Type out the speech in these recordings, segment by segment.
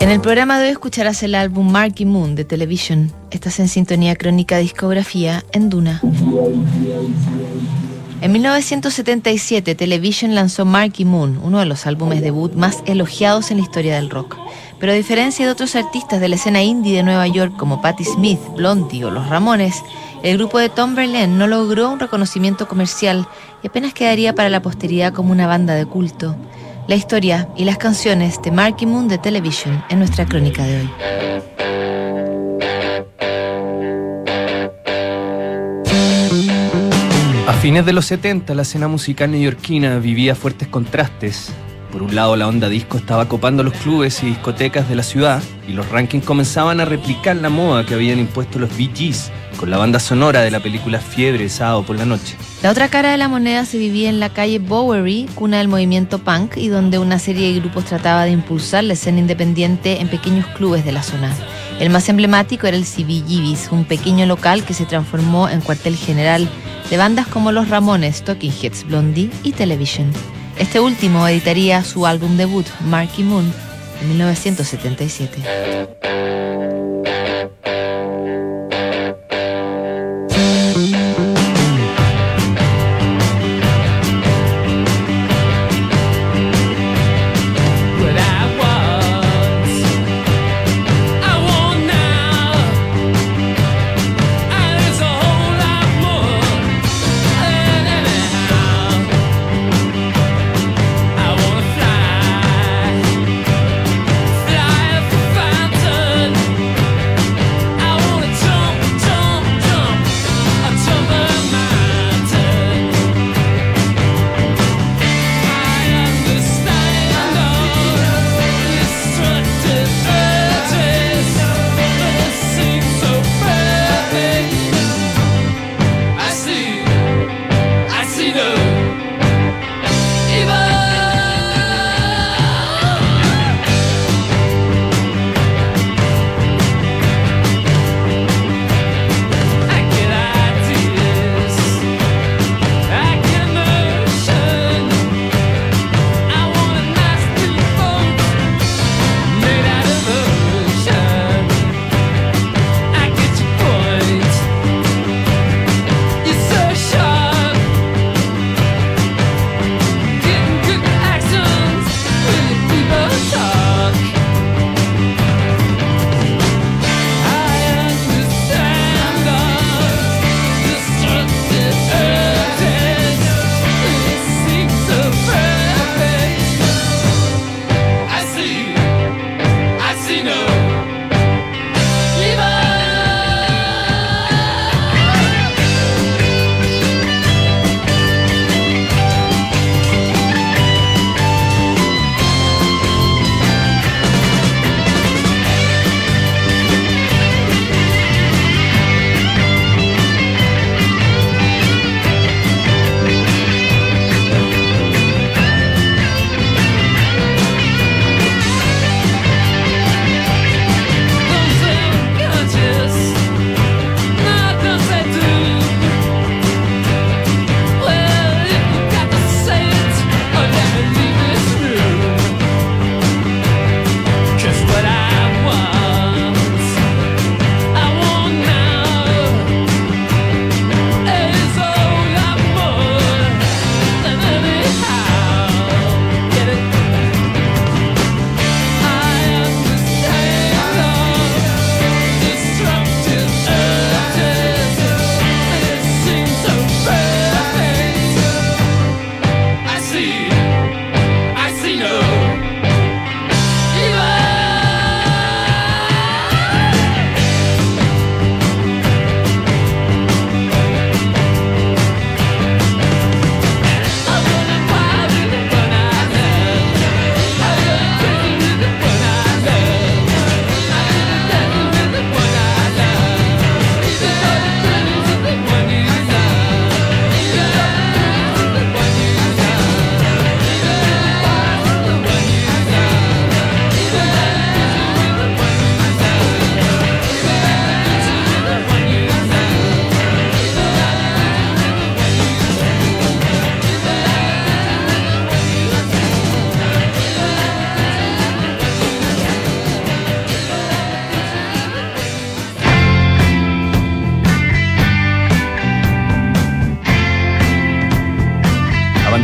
En el programa de hoy escucharás el álbum Marky Moon de Television. Estás en sintonía crónica discografía en Duna. En 1977, Television lanzó Marky Moon, uno de los álbumes debut más elogiados en la historia del rock. Pero a diferencia de otros artistas de la escena indie de Nueva York como Patti Smith, Blondie o Los Ramones, el grupo de Tom Verlaine no logró un reconocimiento comercial y apenas quedaría para la posteridad como una banda de culto. La historia y las canciones de Marky Moon de Television en nuestra crónica de hoy. A fines de los 70, la escena musical neoyorquina vivía fuertes contrastes. Por un lado, la onda disco estaba copando los clubes y discotecas de la ciudad, y los rankings comenzaban a replicar la moda que habían impuesto los Bee Gees con la banda sonora de la película Fiebre sábado por la noche. La otra cara de la moneda se vivía en la calle Bowery, cuna del movimiento punk, y donde una serie de grupos trataba de impulsar la escena independiente en pequeños clubes de la zona. El más emblemático era el CBGB's, un pequeño local que se transformó en cuartel general de bandas como Los Ramones, Talking Heads, Blondie y Television. Este último editaría su álbum debut, Marky Moon, en 1977.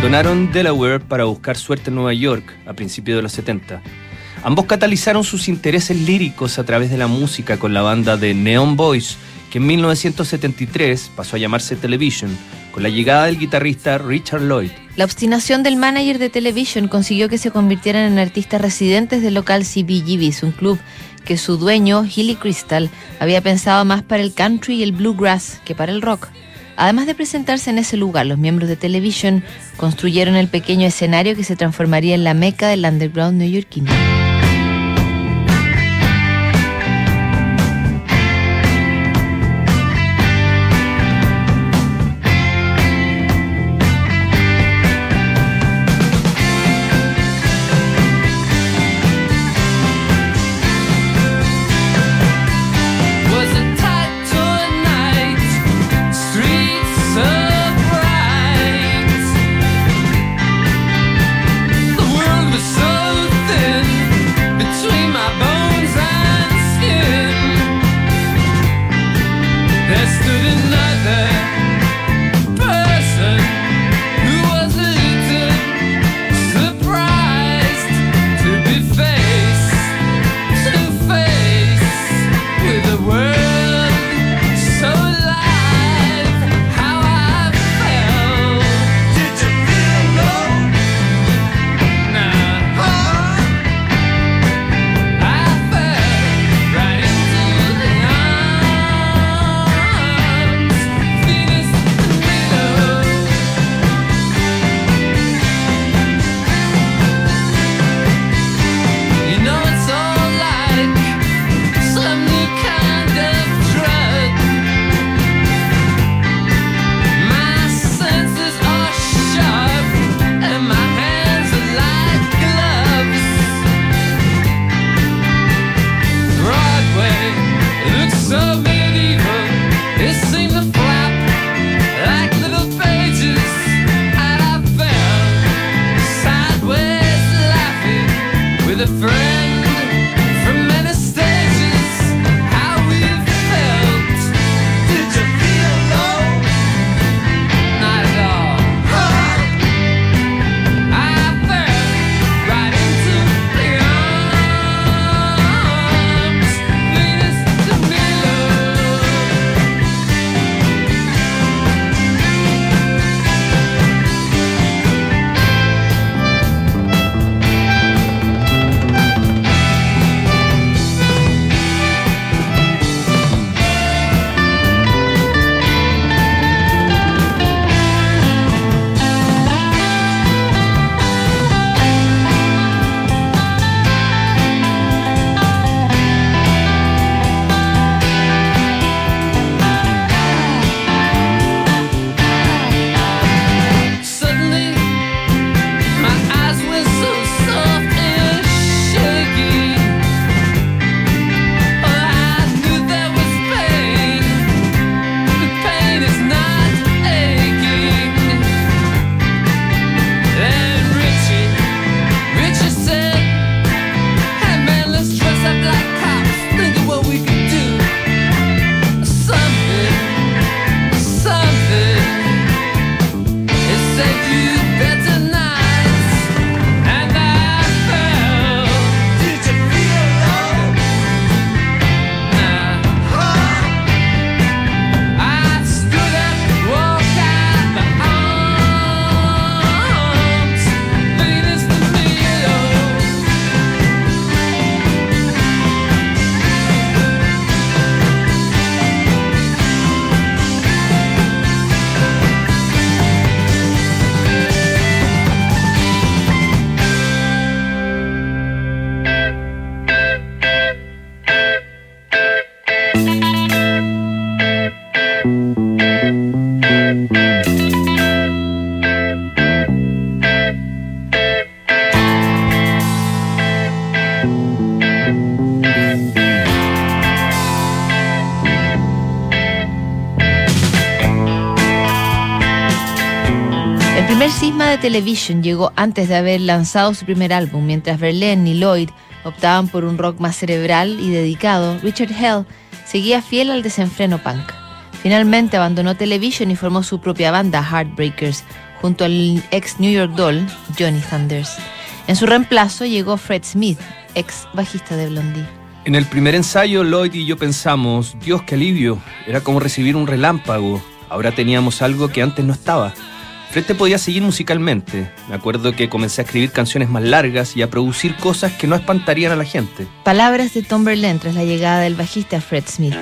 Abandonaron Delaware para buscar suerte en Nueva York a principios de los 70. Ambos catalizaron sus intereses líricos a través de la música con la banda de Neon Boys, que en 1973 pasó a llamarse Television, con la llegada del guitarrista Richard Lloyd. La obstinación del manager de Television consiguió que se convirtieran en artistas residentes del local CBGB's, un club que su dueño, Hilly Crystal, había pensado más para el country y el bluegrass que para el rock. Además de presentarse en ese lugar, los miembros de Television construyeron el pequeño escenario que se transformaría en la meca del underground neoyorquino. Television llegó antes de haber lanzado su primer álbum, mientras Verlaine y Lloyd optaban por un rock más cerebral y dedicado, Richard Hell seguía fiel al desenfreno punk. Finalmente abandonó Television y formó su propia banda, Heartbreakers, junto al ex New York Doll, Johnny Thunders. En su reemplazo llegó Fred Smith, ex bajista de Blondie. En el primer ensayo, Lloyd y yo pensamos, Dios, qué alivio, era como recibir un relámpago. Ahora teníamos algo que antes no estaba. Fred podía seguir musicalmente. Me acuerdo que comencé a escribir canciones más largas y a producir cosas que no espantarían a la gente. Palabras de Tom Berlin tras la llegada del bajista Fred Smith.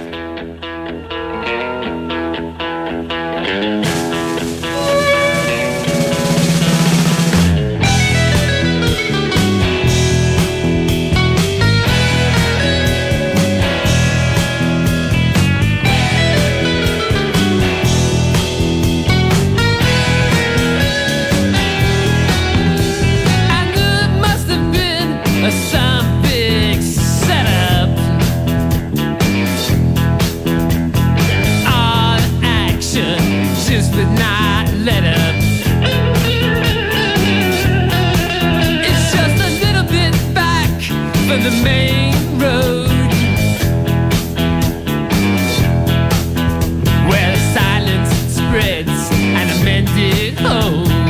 and a mended hole. Oh.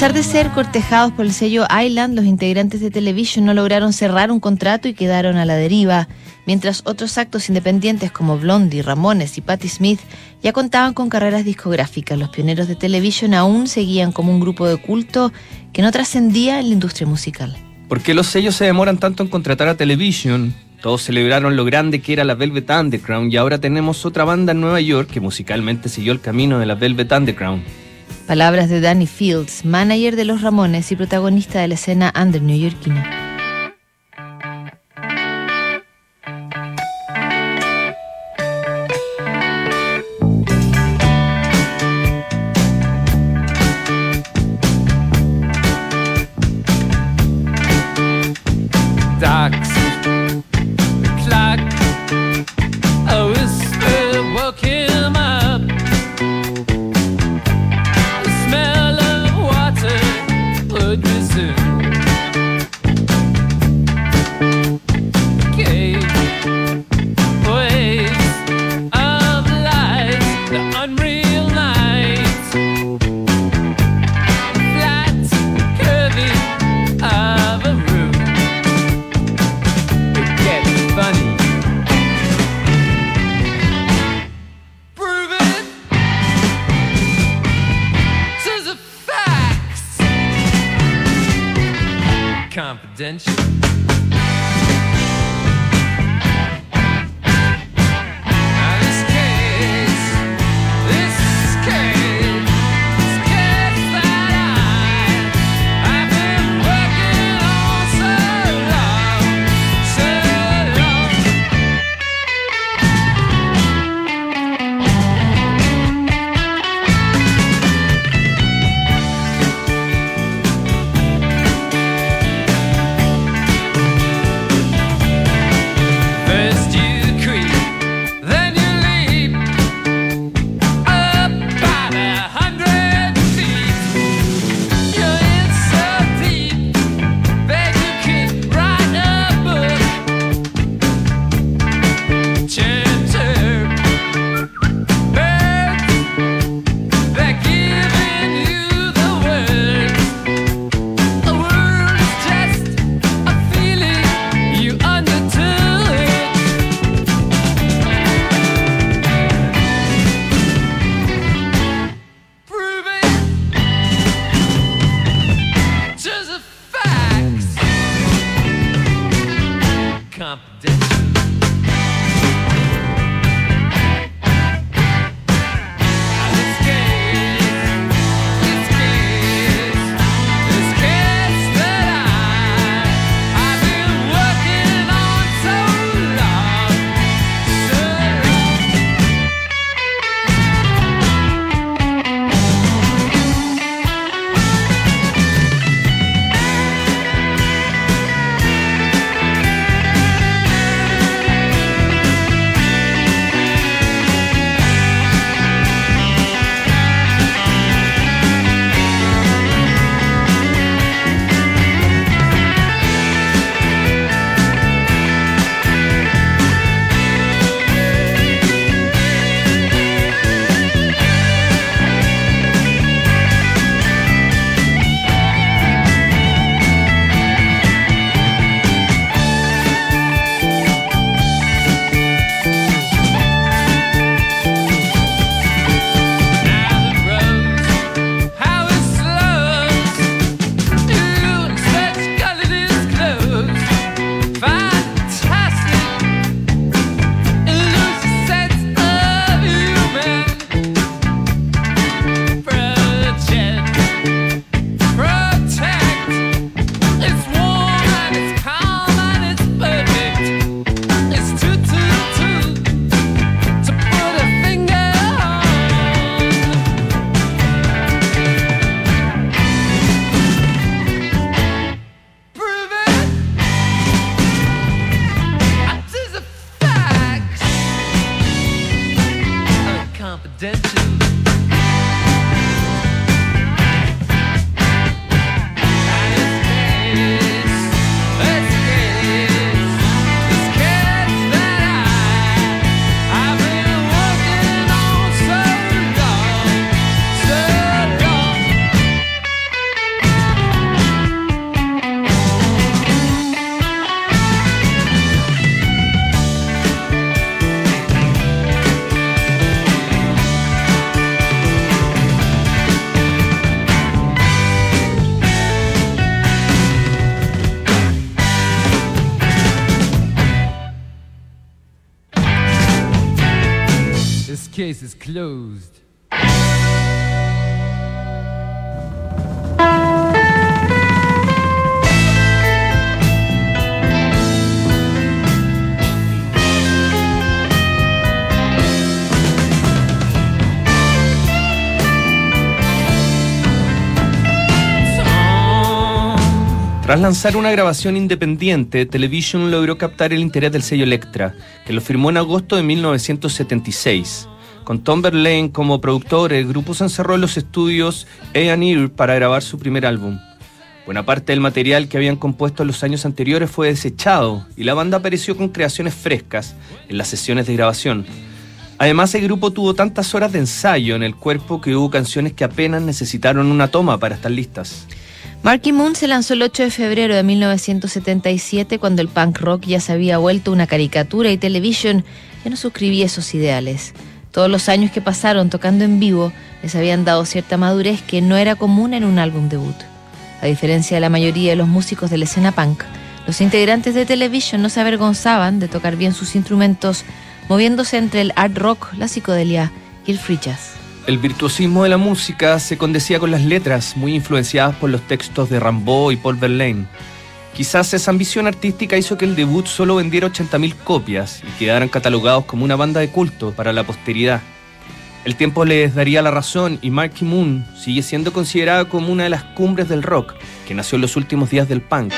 Pesar de ser cortejados por el sello Island, los integrantes de Television no lograron cerrar un contrato y quedaron a la deriva, mientras otros actos independientes como Blondie, Ramones y Patti Smith ya contaban con carreras discográficas. Los pioneros de Television aún seguían como un grupo de culto que no trascendía en la industria musical. ¿Por qué los sellos se demoran tanto en contratar a Television? Todos celebraron lo grande que era la Velvet Underground y ahora tenemos otra banda en Nueva York que musicalmente siguió el camino de la Velvet Underground. Palabras de Danny Fields, manager de los Ramones y protagonista de la escena under newyorkina. Tras lanzar una grabación independiente, Television logró captar el interés del sello Electra, que lo firmó en agosto de 1976. Con Tom Verlaine como productor, el grupo se encerró en los estudios A&E para grabar su primer álbum. Buena parte del material que habían compuesto los años anteriores fue desechado y la banda apareció con creaciones frescas en las sesiones de grabación. Además, el grupo tuvo tantas horas de ensayo en el cuerpo que hubo canciones que apenas necesitaron una toma para estar listas. Marky Moon se lanzó el 8 de febrero de 1977 cuando el punk rock ya se había vuelto una caricatura y Television ya no suscribía esos ideales. Todos los años que pasaron tocando en vivo les habían dado cierta madurez que no era común en un álbum debut. A diferencia de la mayoría de los músicos de la escena punk, los integrantes de Television no se avergonzaban de tocar bien sus instrumentos, moviéndose entre el art rock, la psicodelia y el free jazz. El virtuosismo de la música se condecía con las letras, muy influenciadas por los textos de Rimbaud y Paul Verlaine. Quizás esa ambición artística hizo que el debut solo vendiera 80.000 copias y quedaran catalogados como una banda de culto para la posteridad. El tiempo les daría la razón y Marky Moon sigue siendo considerada como una de las cumbres del rock, que nació en los últimos días del punk.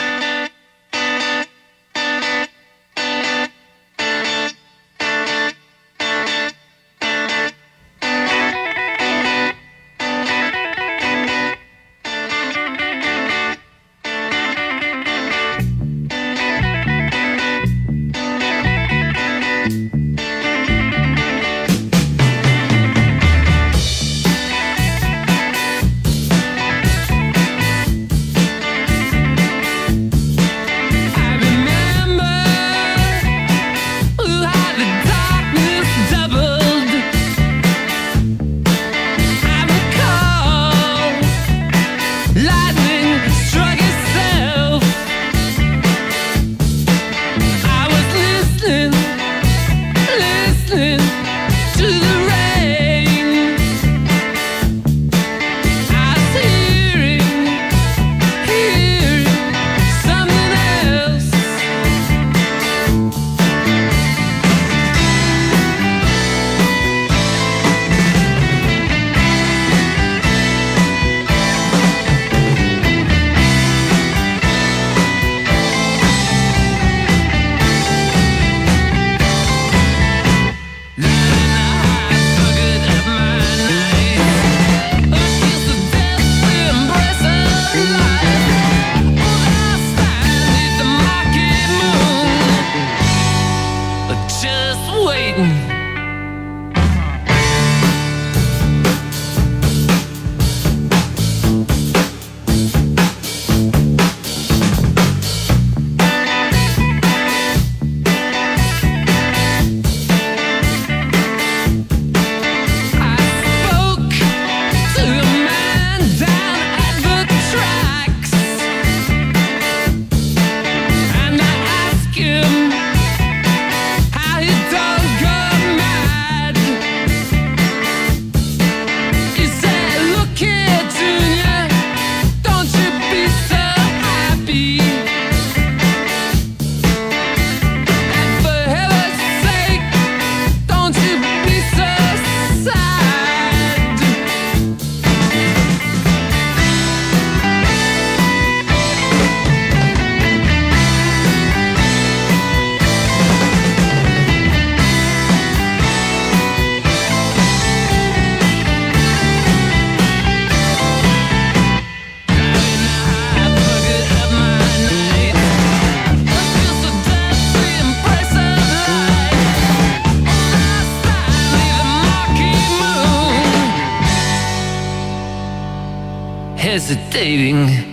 dating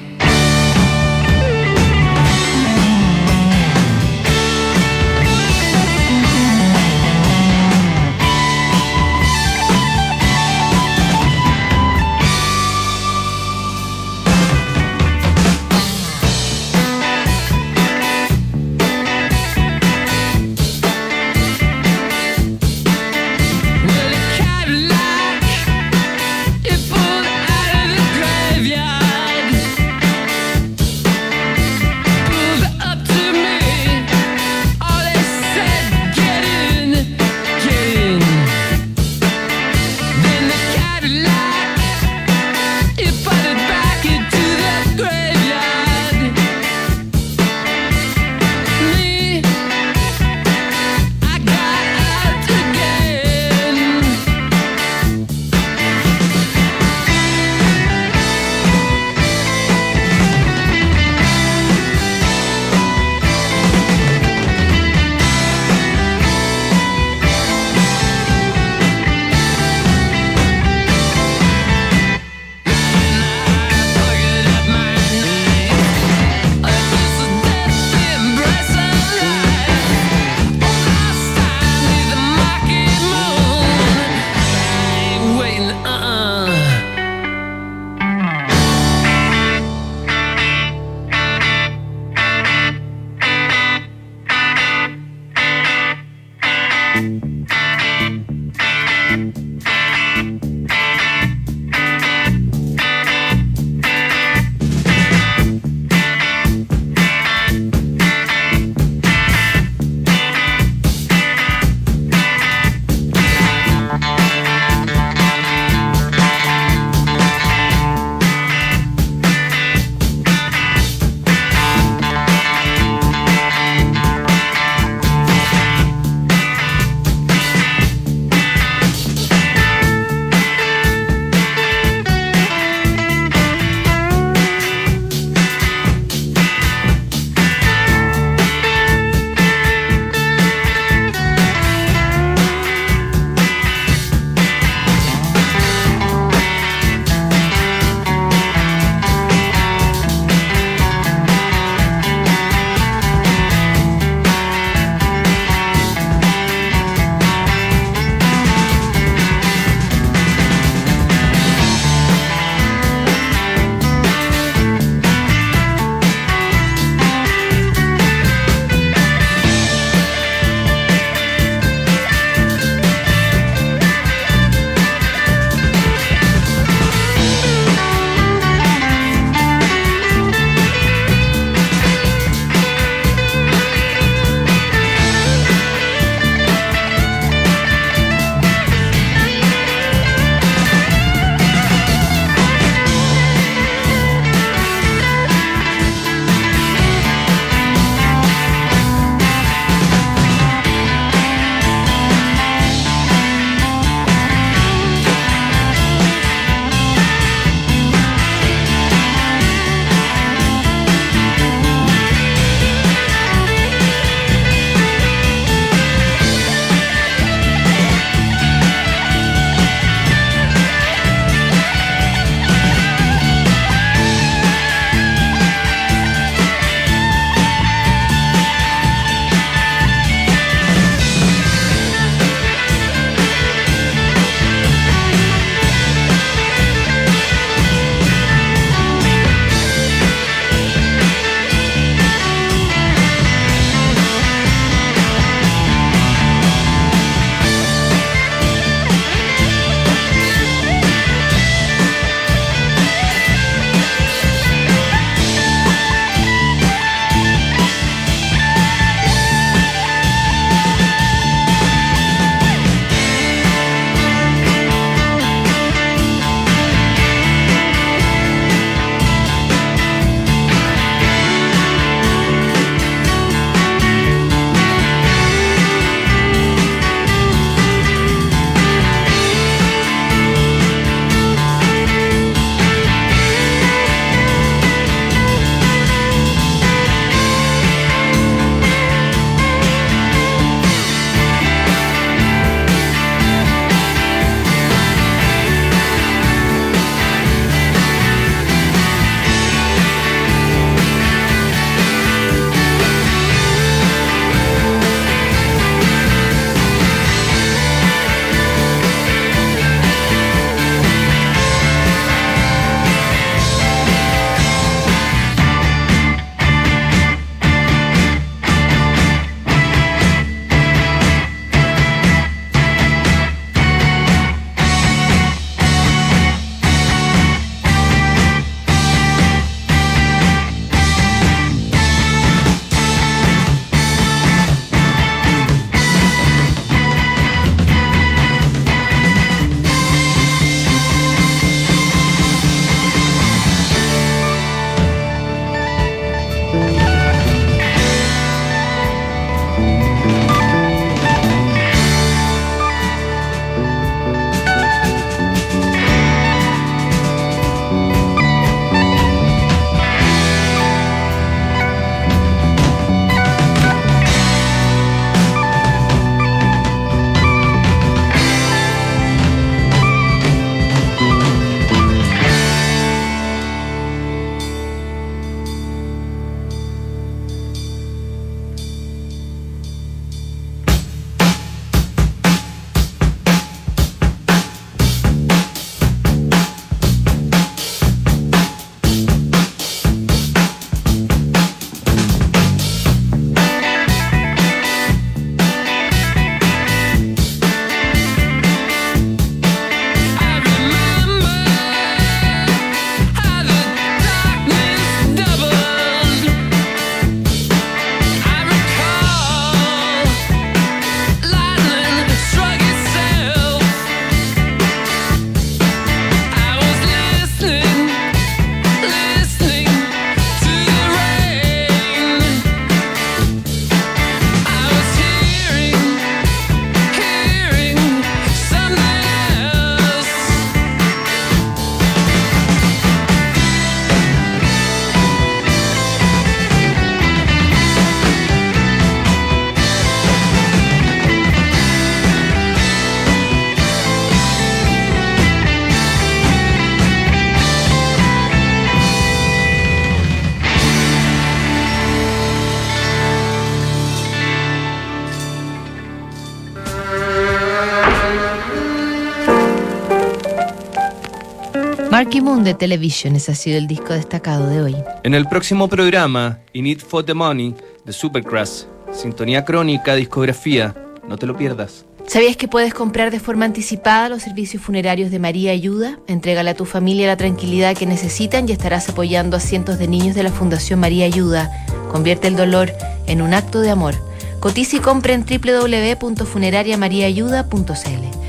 Marky Moon de Television, ese ha sido el disco destacado de hoy. En el próximo programa, In It for the Money de Supergrass, sintonía crónica, discografía, no te lo pierdas. ¿Sabías que puedes comprar de forma anticipada los servicios funerarios de María Ayuda? Entrégale a tu familia la tranquilidad que necesitan y estarás apoyando a cientos de niños de la Fundación María Ayuda. Convierte el dolor en un acto de amor. Cotiza y compra en www.funerariamariaayuda.cl.